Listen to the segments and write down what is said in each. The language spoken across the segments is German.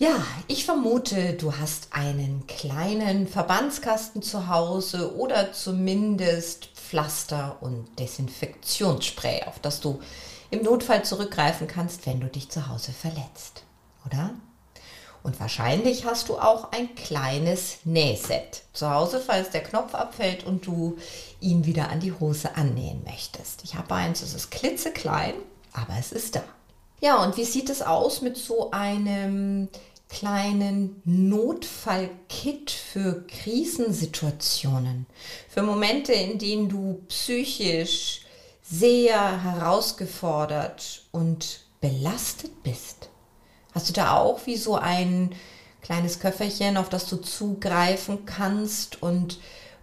Ja, ich vermute, du hast einen kleinen Verbandskasten zu Hause oder zumindest Pflaster und Desinfektionsspray, auf das du im Notfall zurückgreifen kannst, wenn du dich zu Hause verletzt, oder? Und wahrscheinlich hast du auch ein kleines Nähset zu Hause, falls der Knopf abfällt und du ihn wieder an die Hose annähen möchtest. Ich habe eins, es ist klitzeklein, aber es ist da. Ja, und wie sieht es aus mit so einem kleinen Notfallkit für Krisensituationen, für Momente, in denen du psychisch sehr herausgefordert und belastet bist. Hast du da auch wie so ein kleines Köfferchen, auf das du zugreifen kannst und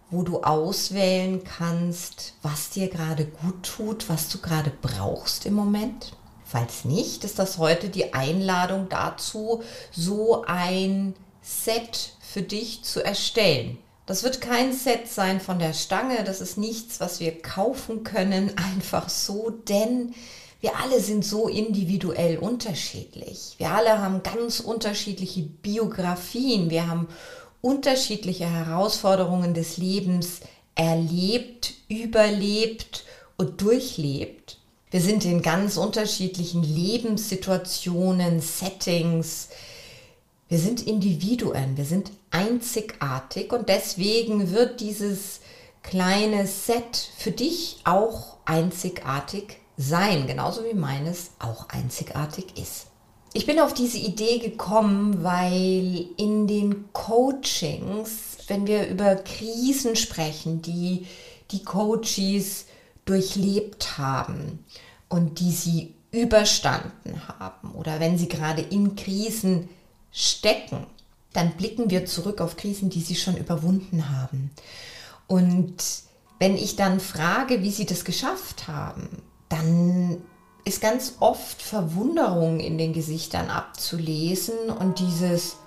wo du auswählen kannst, was dir gerade gut tut, was du gerade brauchst im Moment? Falls nicht, ist das heute die Einladung dazu, so ein Set für dich zu erstellen. Das wird kein Set sein von der Stange, das ist nichts, was wir kaufen können, einfach so, denn wir alle sind so individuell unterschiedlich. Wir alle haben ganz unterschiedliche Biografien, wir haben unterschiedliche Herausforderungen des Lebens erlebt, überlebt und durchlebt. Wir sind in ganz unterschiedlichen Lebenssituationen, Settings. Wir sind Individuen, wir sind einzigartig und deswegen wird dieses kleine Set für dich auch einzigartig sein, genauso wie meines auch einzigartig ist. Ich bin auf diese Idee gekommen, weil in den Coachings, wenn wir über Krisen sprechen, die die Coaches durchlebt haben und die sie überstanden haben oder wenn sie gerade in Krisen stecken, dann blicken wir zurück auf Krisen, die sie schon überwunden haben. Und wenn ich dann frage, wie sie das geschafft haben, dann ist ganz oft Verwunderung in den Gesichtern abzulesen und dieses,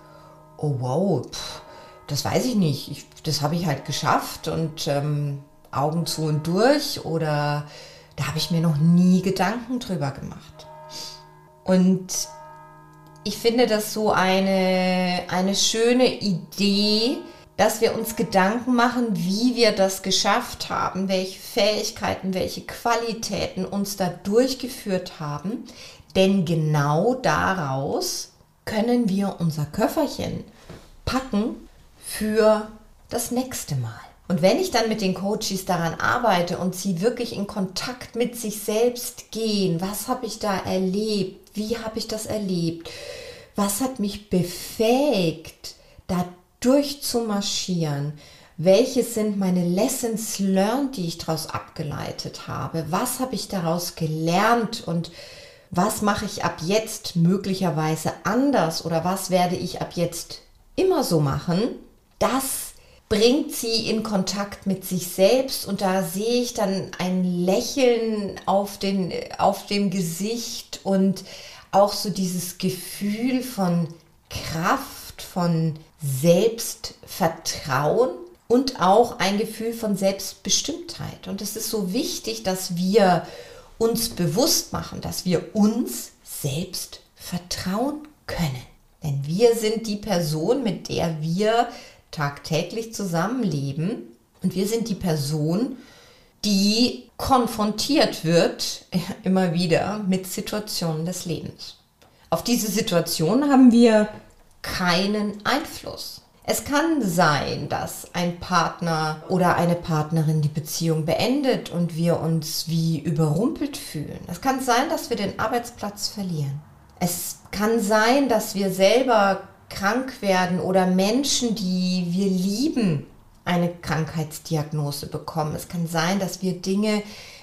oh wow, pff, das weiß ich nicht, ich, das habe ich halt geschafft und ähm, Augen zu und durch oder da habe ich mir noch nie Gedanken drüber gemacht. Und ich finde das so eine, eine schöne Idee, dass wir uns Gedanken machen, wie wir das geschafft haben, welche Fähigkeiten, welche Qualitäten uns da durchgeführt haben. Denn genau daraus können wir unser Köfferchen packen für das nächste Mal. Und wenn ich dann mit den Coaches daran arbeite und sie wirklich in Kontakt mit sich selbst gehen, was habe ich da erlebt? Wie habe ich das erlebt? Was hat mich befähigt, da durchzumarschieren? Welche sind meine Lessons learned, die ich daraus abgeleitet habe? Was habe ich daraus gelernt und was mache ich ab jetzt möglicherweise anders oder was werde ich ab jetzt immer so machen? Das bringt sie in Kontakt mit sich selbst und da sehe ich dann ein Lächeln auf, den, auf dem Gesicht und auch so dieses Gefühl von Kraft, von Selbstvertrauen und auch ein Gefühl von Selbstbestimmtheit. Und es ist so wichtig, dass wir uns bewusst machen, dass wir uns selbst vertrauen können. Denn wir sind die Person, mit der wir tagtäglich zusammenleben und wir sind die Person, die konfrontiert wird immer wieder mit Situationen des Lebens. Auf diese Situation haben wir keinen Einfluss. Es kann sein, dass ein Partner oder eine Partnerin die Beziehung beendet und wir uns wie überrumpelt fühlen. Es kann sein, dass wir den Arbeitsplatz verlieren. Es kann sein, dass wir selber krank werden oder Menschen, die wir lieben, eine Krankheitsdiagnose bekommen. Es kann sein, dass wir Dinge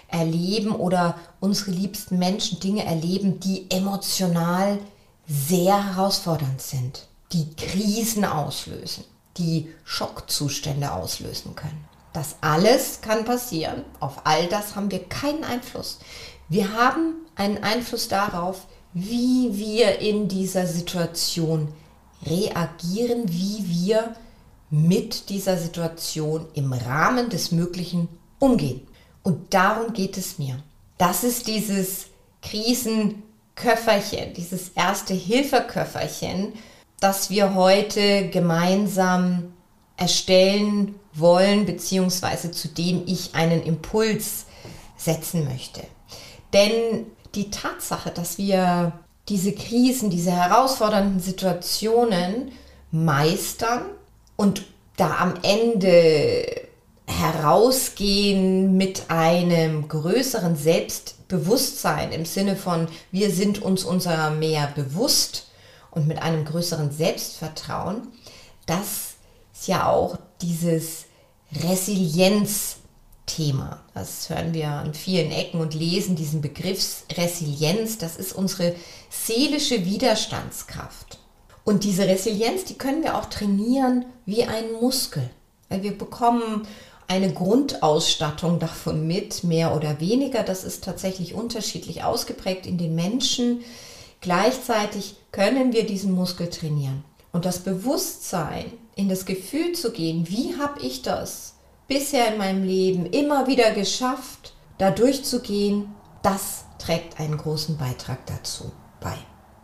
erleben oder unsere liebsten Menschen Dinge erleben, die emotional sehr herausfordernd sind, die Krisen auslösen, die Schockzustände auslösen können. Das alles kann passieren. Auf all das haben wir keinen Einfluss. Wir haben einen Einfluss darauf, wie wir in dieser Situation reagieren, wie wir mit dieser Situation im Rahmen des Möglichen umgehen. Und darum geht es mir. Das ist dieses Krisenköfferchen, dieses erste Hilfeköfferchen, das wir heute gemeinsam erstellen wollen, beziehungsweise zu dem ich einen Impuls setzen möchte. Denn die Tatsache, dass wir diese Krisen, diese herausfordernden Situationen meistern und da am Ende herausgehen mit einem größeren Selbstbewusstsein im Sinne von wir sind uns unserer mehr bewusst und mit einem größeren Selbstvertrauen, das ist ja auch dieses Resilienzthema. Das hören wir an vielen Ecken und lesen diesen Begriff Resilienz. Das ist unsere seelische Widerstandskraft. Und diese Resilienz, die können wir auch trainieren wie ein Muskel. Weil wir bekommen eine Grundausstattung davon mit, mehr oder weniger. Das ist tatsächlich unterschiedlich ausgeprägt in den Menschen. Gleichzeitig können wir diesen Muskel trainieren. Und das Bewusstsein, in das Gefühl zu gehen, wie habe ich das bisher in meinem Leben immer wieder geschafft, da durchzugehen, das trägt einen großen Beitrag dazu bei.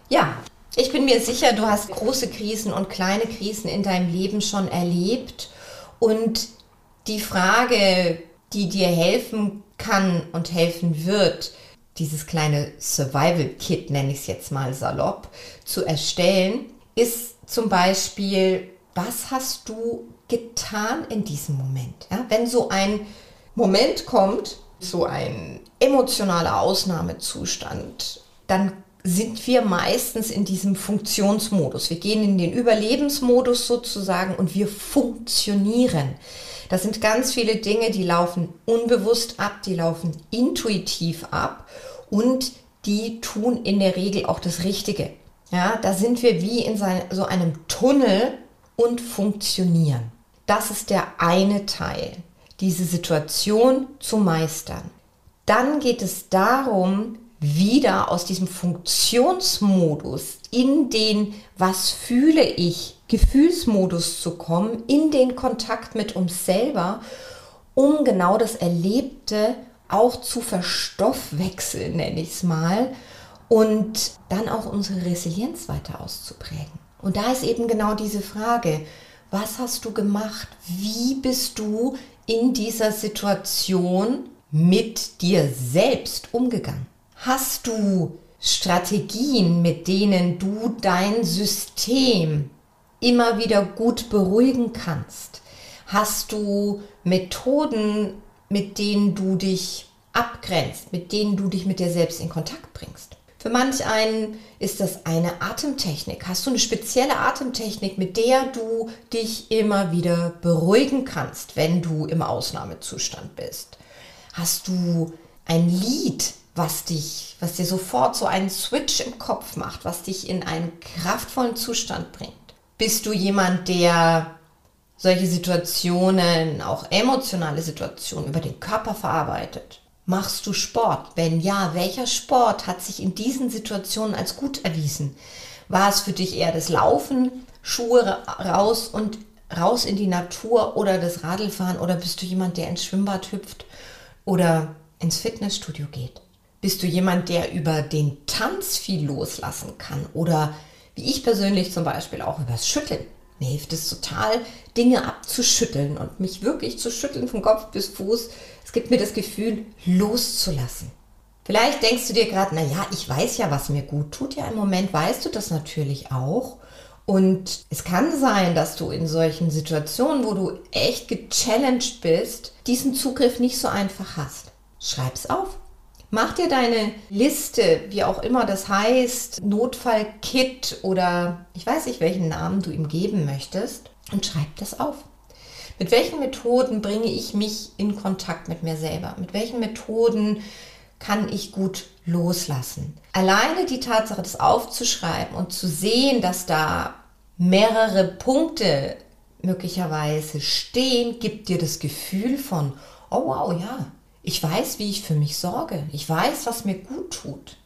Ja, ich bin mir sicher, du hast große Krisen und kleine Krisen in deinem Leben schon erlebt und die Frage, die dir helfen kann und helfen wird, dieses kleine Survival Kit, nenne ich es jetzt mal salopp, zu erstellen, ist zum Beispiel, was hast du getan in diesem Moment? Ja, wenn so ein Moment kommt, so ein emotionaler Ausnahmezustand, dann sind wir meistens in diesem Funktionsmodus. Wir gehen in den Überlebensmodus sozusagen und wir funktionieren. Das sind ganz viele Dinge, die laufen unbewusst ab, die laufen intuitiv ab und die tun in der Regel auch das Richtige. Ja, da sind wir wie in so einem Tunnel und funktionieren. Das ist der eine Teil, diese Situation zu meistern. Dann geht es darum, wieder aus diesem Funktionsmodus in den Was fühle ich Gefühlsmodus zu kommen, in den Kontakt mit uns selber, um genau das Erlebte auch zu verstoffwechseln, nenne ich es mal, und dann auch unsere Resilienz weiter auszuprägen. Und da ist eben genau diese Frage, was hast du gemacht? Wie bist du in dieser Situation mit dir selbst umgegangen? Hast du Strategien, mit denen du dein System immer wieder gut beruhigen kannst? Hast du Methoden, mit denen du dich abgrenzt, mit denen du dich mit dir selbst in Kontakt bringst? Für manch einen ist das eine Atemtechnik. Hast du eine spezielle Atemtechnik, mit der du dich immer wieder beruhigen kannst, wenn du im Ausnahmezustand bist? Hast du ein Lied, was dich, was dir sofort so einen Switch im Kopf macht, was dich in einen kraftvollen Zustand bringt? Bist du jemand, der solche Situationen, auch emotionale Situationen über den Körper verarbeitet? Machst du Sport? Wenn ja, welcher Sport hat sich in diesen Situationen als gut erwiesen? War es für dich eher das Laufen, Schuhe raus und raus in die Natur oder das Radlfahren oder bist du jemand, der ins Schwimmbad hüpft oder ins Fitnessstudio geht? Bist du jemand, der über den Tanz viel loslassen kann? Oder wie ich persönlich zum Beispiel auch übers Schütteln. Mir hilft es total, Dinge abzuschütteln und mich wirklich zu schütteln von Kopf bis Fuß. Gibt mir das Gefühl, loszulassen. Vielleicht denkst du dir gerade, naja, ich weiß ja, was mir gut tut. Ja, im Moment weißt du das natürlich auch. Und es kann sein, dass du in solchen Situationen, wo du echt gechallenged bist, diesen Zugriff nicht so einfach hast. Schreib's auf. Mach dir deine Liste, wie auch immer das heißt, Notfallkit oder ich weiß nicht, welchen Namen du ihm geben möchtest und schreib das auf. Mit welchen Methoden bringe ich mich in Kontakt mit mir selber? Mit welchen Methoden kann ich gut loslassen? Alleine die Tatsache, das aufzuschreiben und zu sehen, dass da mehrere Punkte möglicherweise stehen, gibt dir das Gefühl von, oh wow, ja, ich weiß, wie ich für mich sorge. Ich weiß, was mir gut tut.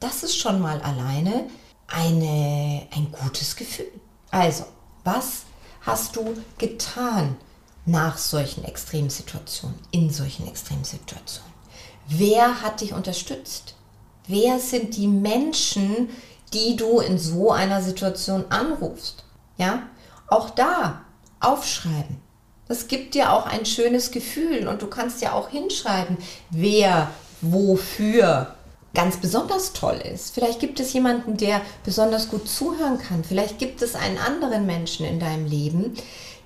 Das ist schon mal alleine eine, ein gutes Gefühl. Also, was hast du getan nach solchen Extremsituationen, in solchen Extremsituationen? Wer hat dich unterstützt? Wer sind die Menschen, die du in so einer Situation anrufst? Ja, auch da aufschreiben. Das gibt dir auch ein schönes Gefühl und du kannst ja auch hinschreiben, wer wofür ganz besonders toll ist. Vielleicht gibt es jemanden, der besonders gut zuhören kann. Vielleicht gibt es einen anderen Menschen in deinem Leben,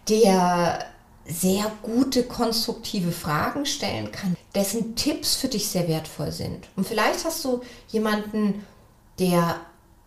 der sehr gute, konstruktive Fragen stellen kann, dessen Tipps für dich sehr wertvoll sind. Und vielleicht hast du jemanden, der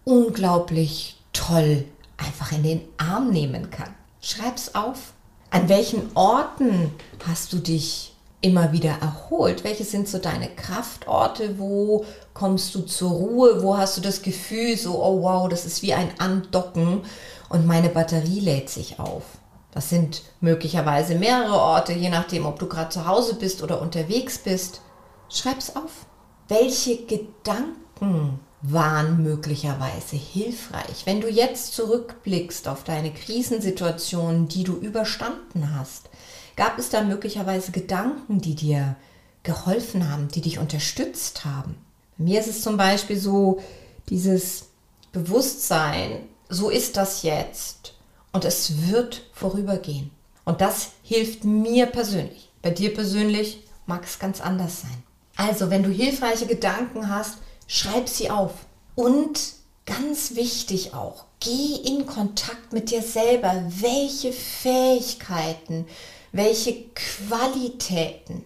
unglaublich toll einfach in den Arm nehmen kann. Schreib's auf. An welchen Orten hast du dich immer wieder erholt? Welche sind so deine Kraftorte? Wo kommst du zur Ruhe? Wo hast du das Gefühl, so, oh wow, das ist wie ein Andocken und meine Batterie lädt sich auf? Das sind möglicherweise mehrere Orte, je nachdem, ob du gerade zu Hause bist oder unterwegs bist. Schreib's auf. Welche Gedanken waren möglicherweise hilfreich. Wenn du jetzt zurückblickst auf deine Krisensituationen, die du überstanden hast, gab es da möglicherweise Gedanken, die dir geholfen haben, die dich unterstützt haben. Bei mir ist es zum Beispiel so, dieses Bewusstsein, so ist das jetzt und es wird vorübergehen. Und das hilft mir persönlich. Bei dir persönlich mag es ganz anders sein. Also, wenn du hilfreiche Gedanken hast, schreib sie auf. Und ganz wichtig auch, geh in Kontakt mit dir selber. Welche Fähigkeiten, welche Qualitäten,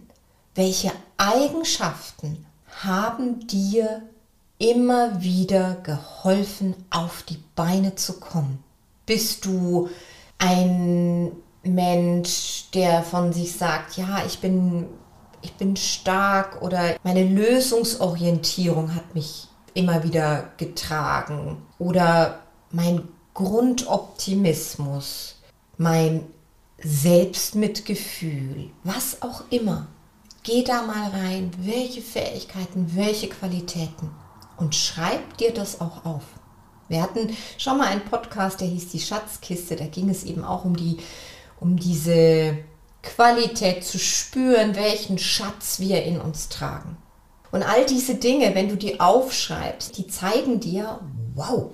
welche Eigenschaften haben dir immer wieder geholfen, auf die Beine zu kommen? Bist du ein Mensch, der von sich sagt, ja, ich bin ich bin stark oder meine Lösungsorientierung hat mich immer wieder getragen oder mein Grundoptimismus, mein Selbstmitgefühl, was auch immer. Geh da mal rein, welche Fähigkeiten, welche Qualitäten und schreib dir das auch auf. Wir hatten schon mal einen Podcast, der hieß die Schatzkiste, da ging es eben auch um die um diese Qualität zu spüren, welchen Schatz wir in uns tragen. Und all diese Dinge, wenn du die aufschreibst, die zeigen dir, wow,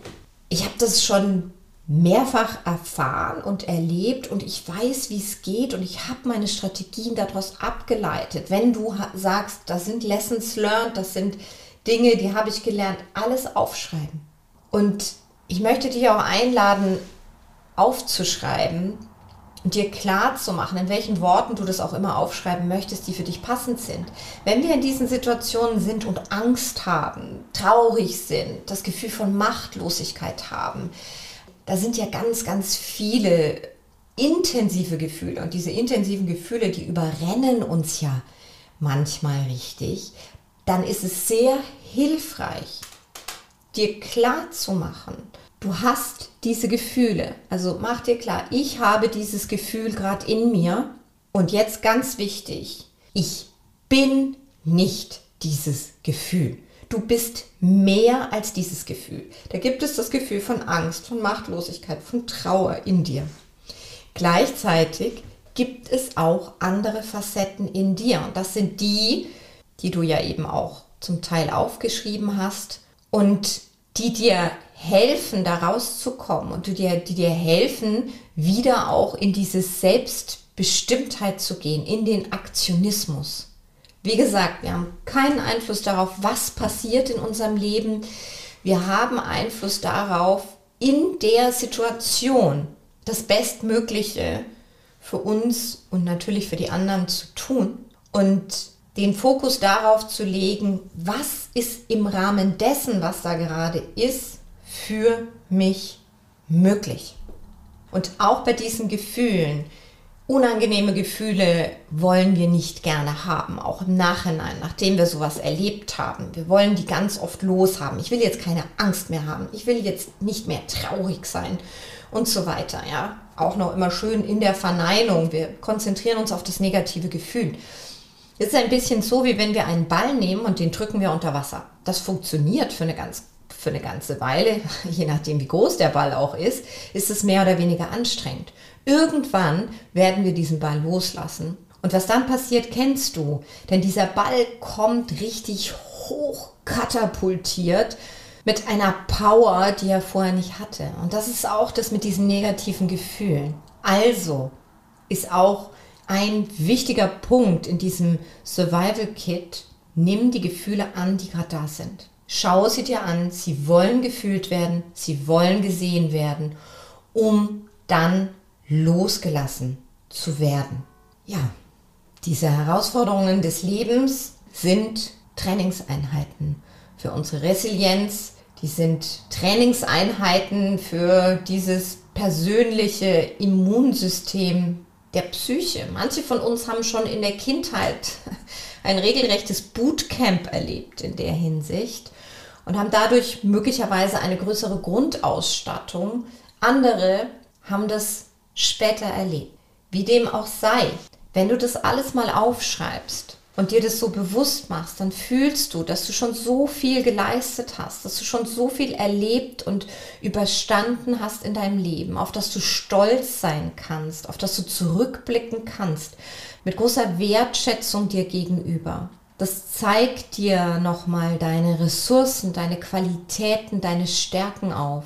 ich habe das schon mehrfach erfahren und erlebt und ich weiß, wie es geht und ich habe meine Strategien daraus abgeleitet. Wenn du sagst, das sind Lessons learned, das sind Dinge, die habe ich gelernt, alles aufschreiben. Und ich möchte dich auch einladen, aufzuschreiben, und dir klar zu machen, in welchen Worten du das auch immer aufschreiben möchtest, die für dich passend sind. Wenn wir in diesen Situationen sind und Angst haben, traurig sind, das Gefühl von Machtlosigkeit haben, da sind ja ganz, ganz viele intensive Gefühle und diese intensiven Gefühle, die überrennen uns ja manchmal richtig, dann ist es sehr hilfreich, dir klar zu machen, du hast diese Gefühle. Also mach dir klar, ich habe dieses Gefühl gerade in mir. Und jetzt ganz wichtig, ich bin nicht dieses Gefühl. Du bist mehr als dieses Gefühl. Da gibt es das Gefühl von Angst, von Machtlosigkeit, von Trauer in dir. Gleichzeitig gibt es auch andere Facetten in dir. Und das sind die, die du ja eben auch zum Teil aufgeschrieben hast und die dir helfen, da rauszukommen und die dir, die dir helfen, wieder auch in diese Selbstbestimmtheit zu gehen, in den Aktionismus. Wie gesagt, wir haben keinen Einfluss darauf, was passiert in unserem Leben. Wir haben Einfluss darauf, in der Situation das Bestmögliche für uns und natürlich für die anderen zu tun und den Fokus darauf zu legen, was ist im Rahmen dessen, was da gerade ist, für mich möglich. Und auch bei diesen Gefühlen, unangenehme Gefühle wollen wir nicht gerne haben, auch im Nachhinein, nachdem wir sowas erlebt haben. Wir wollen die ganz oft loshaben. Ich will jetzt keine Angst mehr haben. Ich will jetzt nicht mehr traurig sein und so weiter, ja. auch noch immer schön in der Verneinung. Wir konzentrieren uns auf das negative Gefühl. Es ist ein bisschen so, wie wenn wir einen Ball nehmen und den drücken wir unter Wasser. Das funktioniert für eine ganz für eine ganze Weile, je nachdem wie groß der Ball auch ist, ist es mehr oder weniger anstrengend. Irgendwann werden wir diesen Ball loslassen. Und was dann passiert, kennst du. Denn dieser Ball kommt richtig hoch katapultiert mit einer Power, die er vorher nicht hatte. Und das ist auch das mit diesen negativen Gefühlen. Also ist auch ein wichtiger Punkt in diesem Survival Kit, nimm die Gefühle an, die gerade da sind. Schau sie dir an, sie wollen gefühlt werden, sie wollen gesehen werden, um dann losgelassen zu werden. Ja, diese Herausforderungen des Lebens sind Trainingseinheiten für unsere Resilienz, die sind Trainingseinheiten für dieses persönliche Immunsystem der Psyche. Manche von uns haben schon in der Kindheit ein regelrechtes Bootcamp erlebt in der Hinsicht und haben dadurch möglicherweise eine größere Grundausstattung. Andere haben das später erlebt. Wie dem auch sei, wenn du das alles mal aufschreibst und dir das so bewusst machst, dann fühlst du, dass du schon so viel geleistet hast, dass du schon so viel erlebt und überstanden hast in deinem Leben, auf das du stolz sein kannst, auf das du zurückblicken kannst, mit großer Wertschätzung dir gegenüber. Das zeigt dir nochmal deine Ressourcen, deine Qualitäten, deine Stärken auf.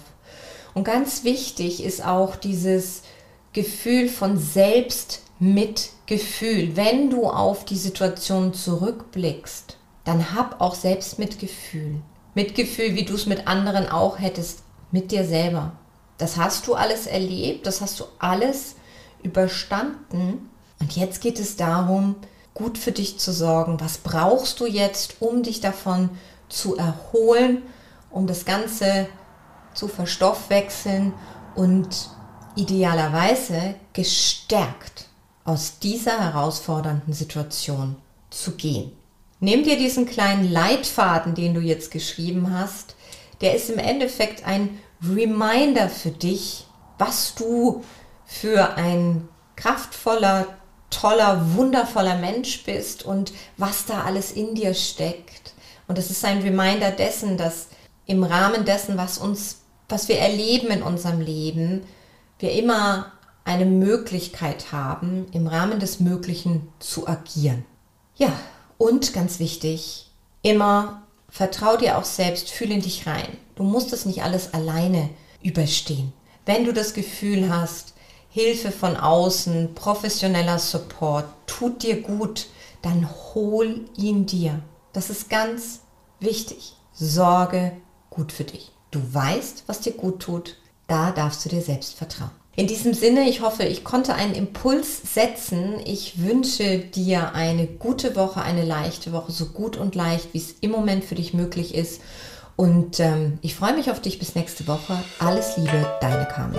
Und ganz wichtig ist auch dieses Gefühl von Selbstmitgefühl. Wenn du auf die Situation zurückblickst, dann hab auch Selbstmitgefühl. Mitgefühl, wie du es mit anderen auch hättest, mit dir selber. Das hast du alles erlebt, das hast du alles überstanden. Und jetzt geht es darum, gut für dich zu sorgen? Was brauchst du jetzt, um dich davon zu erholen, um das Ganze zu verstoffwechseln und idealerweise gestärkt aus dieser herausfordernden Situation zu gehen? Nimm dir diesen kleinen Leitfaden, den du jetzt geschrieben hast. Der ist im Endeffekt ein Reminder für dich, was du für ein kraftvoller, toller, wundervoller Mensch bist und was da alles in dir steckt. Und es ist ein Reminder dessen, dass im Rahmen dessen, was uns, was wir erleben in unserem Leben, wir immer eine Möglichkeit haben, im Rahmen des Möglichen zu agieren. Ja, und ganz wichtig, immer vertrau dir auch selbst, fühle in dich rein. Du musst es nicht alles alleine überstehen. Wenn du das Gefühl hast, Hilfe von außen, professioneller Support tut dir gut, dann hol ihn dir. Das ist ganz wichtig. Sorge gut für dich. Du weißt, was dir gut tut. Da darfst du dir selbst vertrauen. In diesem Sinne, ich hoffe, ich konnte einen Impuls setzen. Ich wünsche dir eine gute Woche, eine leichte Woche, so gut und leicht, wie es im Moment für dich möglich ist. Und ähm, ich freue mich auf dich bis nächste Woche. Alles Liebe, deine Carmen.